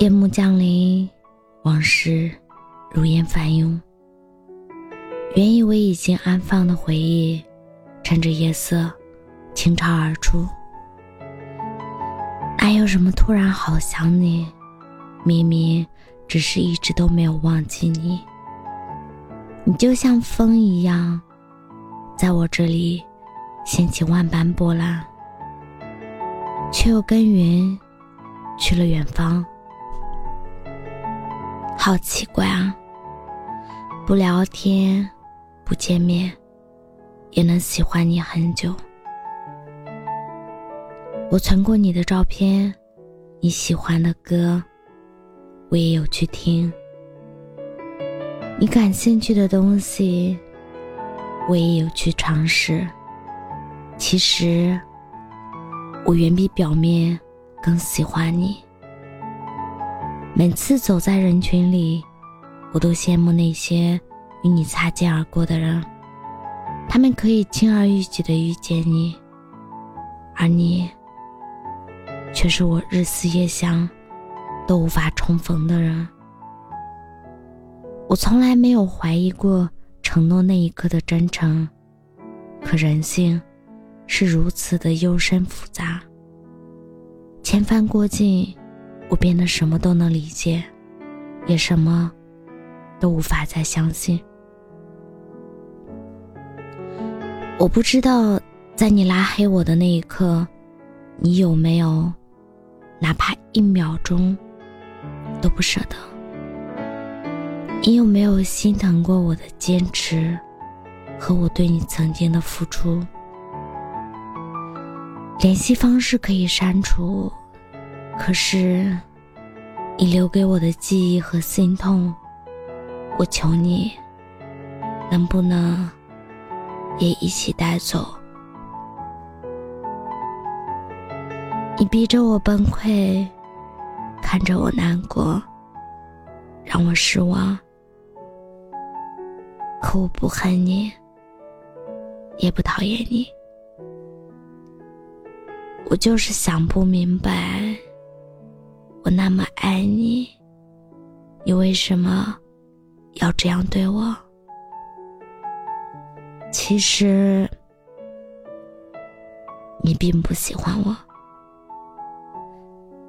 夜幕降临，往事如烟翻涌。原以为已经安放的回忆，趁着夜色倾巢而出。哪有什么突然好想你？明明只是一直都没有忘记你。你就像风一样，在我这里掀起万般波澜，却又跟云去了远方。好奇怪啊！不聊天，不见面，也能喜欢你很久。我存过你的照片，你喜欢的歌，我也有去听。你感兴趣的东西，我也有去尝试。其实，我远比表面更喜欢你。每次走在人群里，我都羡慕那些与你擦肩而过的人，他们可以轻而易举的遇见你，而你，却是我日思夜想都无法重逢的人。我从来没有怀疑过承诺那一刻的真诚，可人性是如此的幽深复杂，千帆过尽。我变得什么都能理解，也什么都无法再相信。我不知道，在你拉黑我的那一刻，你有没有哪怕一秒钟都不舍得？你有没有心疼过我的坚持和我对你曾经的付出？联系方式可以删除。可是，你留给我的记忆和心痛，我求你，能不能也一起带走？你逼着我崩溃，看着我难过，让我失望。可我不恨你，也不讨厌你，我就是想不明白。我那么爱你，你为什么要这样对我？其实，你并不喜欢我，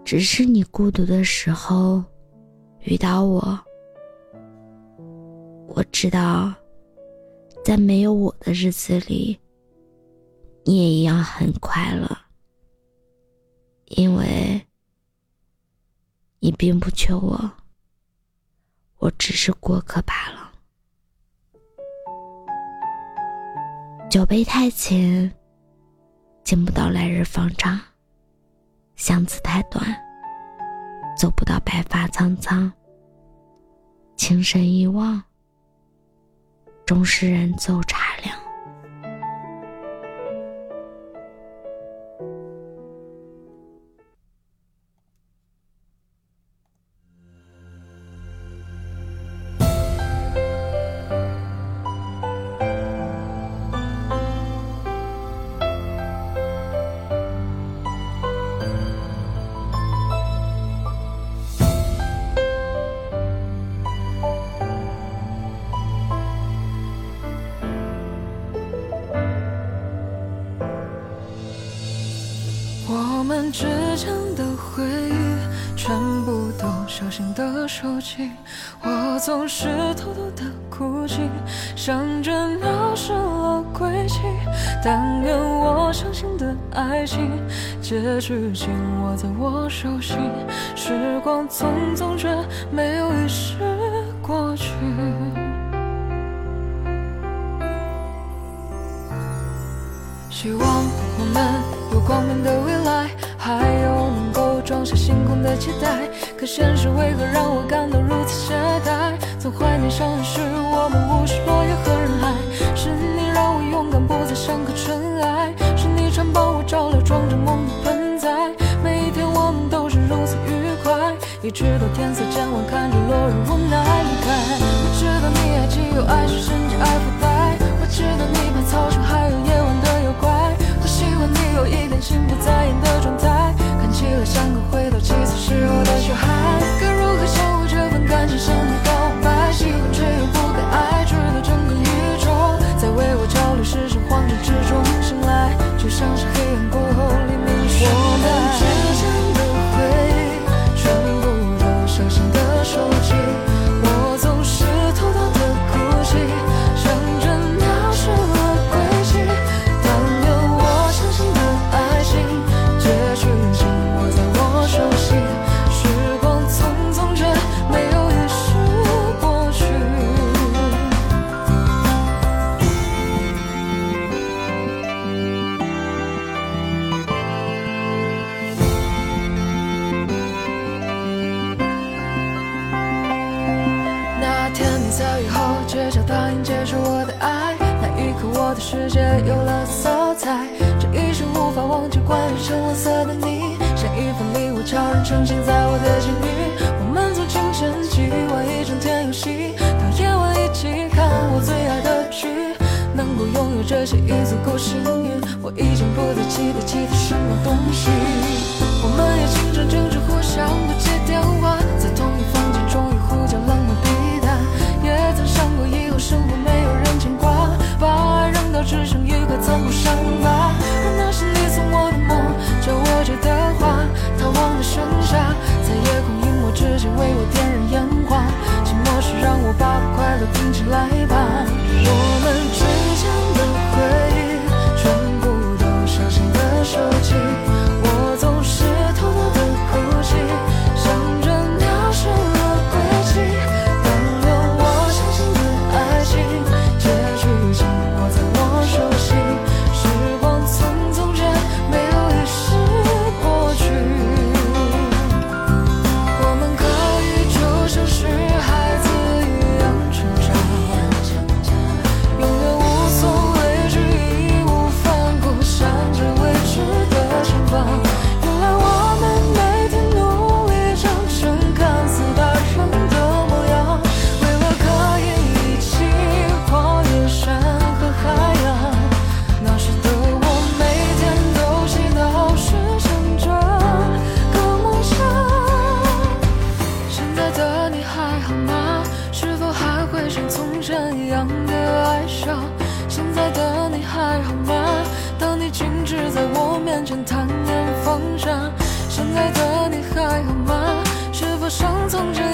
只是你孤独的时候遇到我。我知道，在没有我的日子里，你也一样很快乐，因为。你并不缺我，我只是过客罢了。酒杯太浅，敬不到来日方长；巷子太短，走不到白发苍苍。情深一往，终是人走茶的手机。我总是偷偷的哭泣，想着鸟失了轨迹。但愿我相信的爱情，结局紧握在我手心。时光匆匆，却没有遗失过去。希望我们有光明的未来。这星空的期待可现实为何让我感到如此懈怠？总怀念相遇时我们无视落叶和人海是你让我勇敢不再像颗尘埃。是你常帮我照料装着梦的盆栽。每一天我们都是如此愉快一直到天色渐晚看着落日无奈离开。望着之中醒来就像是黑暗世界有了色彩，这一生无法忘记关于橙黄色的你，像一份礼物悄然呈现在我的心里。我们从清晨起玩一整天游戏，到夜晚一起看我最爱的剧。能够拥有这些已足够幸运，我已经不再期待其他什么东西。我们也经常争执互相不接电话，在同一房间终于呼叫冷漠抵达。也曾想过以后生活。只剩。现在的你还好吗？是否像从前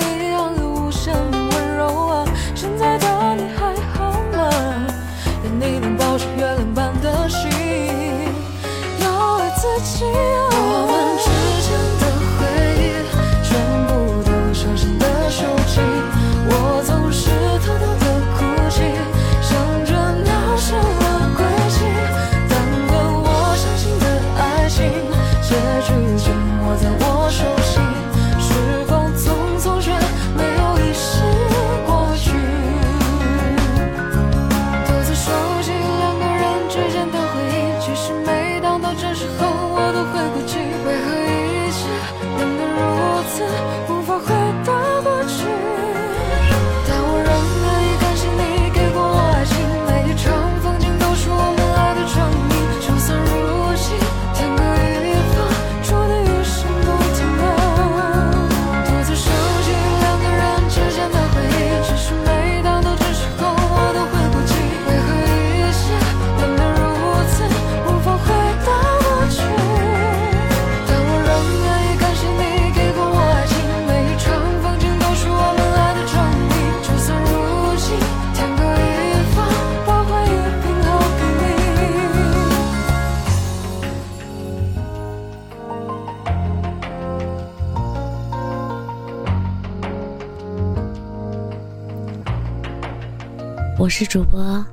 我是主播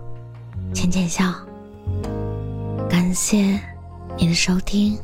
浅浅笑感谢你的收听。